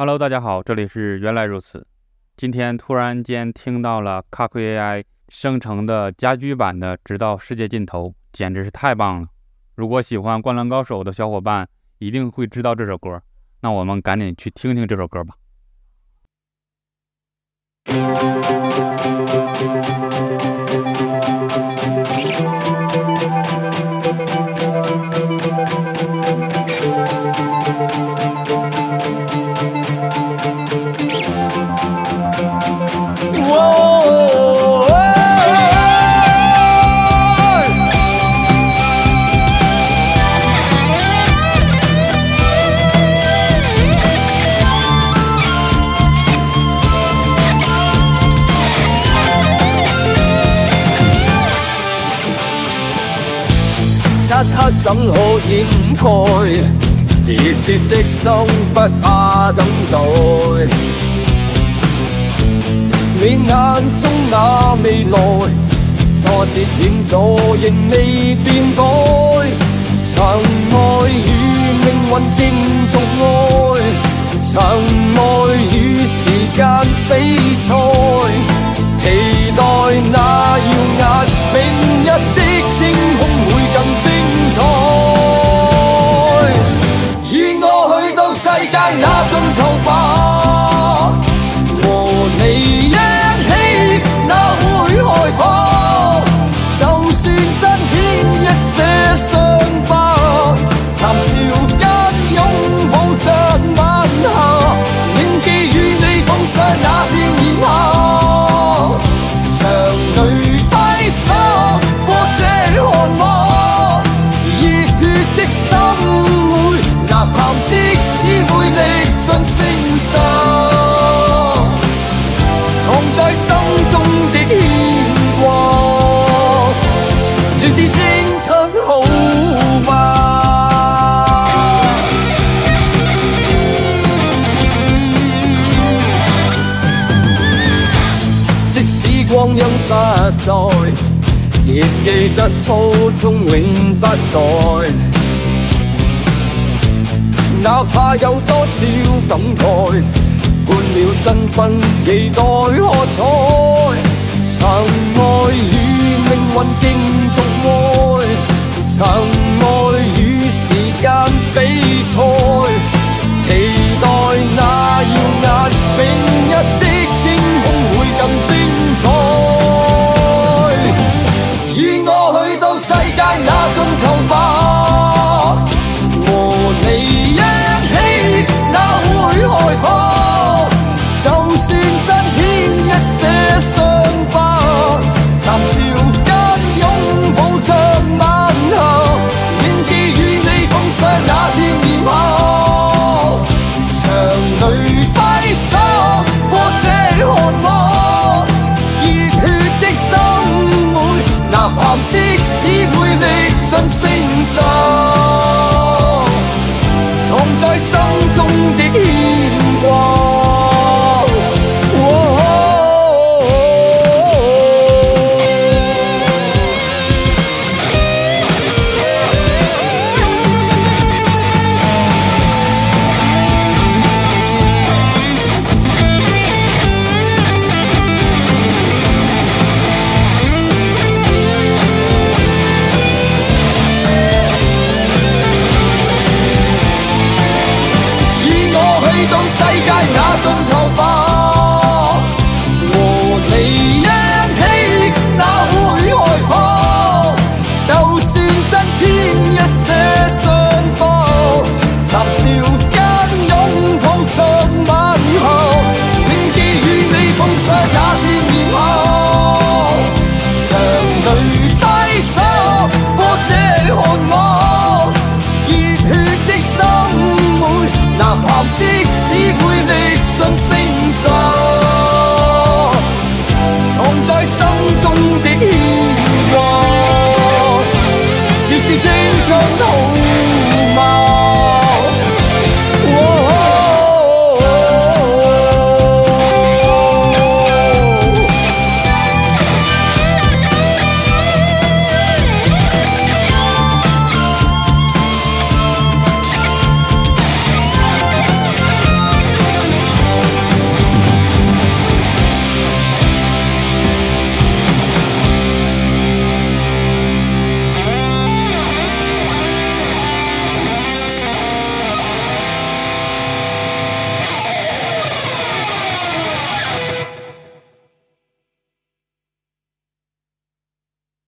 Hello，大家好，这里是原来如此。今天突然间听到了卡酷 AI 生成的家居版的《直到世界尽头》，简直是太棒了！如果喜欢《灌篮高手》的小伙伴，一定会知道这首歌。那我们赶紧去听听这首歌吧。刻怎可掩蓋？熱切的心不怕等待。你眼中那未來，挫折險阻仍未變改。曾愛與命運競逐愛，曾。光陰不再，仍記得初衷永不改。哪怕有多少感慨，判了真分幾代喝彩。曾愛與命運競逐愛，曾愛。拥抱，和你一起，哪会害怕？就算真添一些伤疤，谈笑间拥抱着晚霞，愿意与你共赏那片边霞，长泪挥洒，或者渴望，热血的心，会，满含痴。使会历尽辛酸，藏在心中的牵。冲！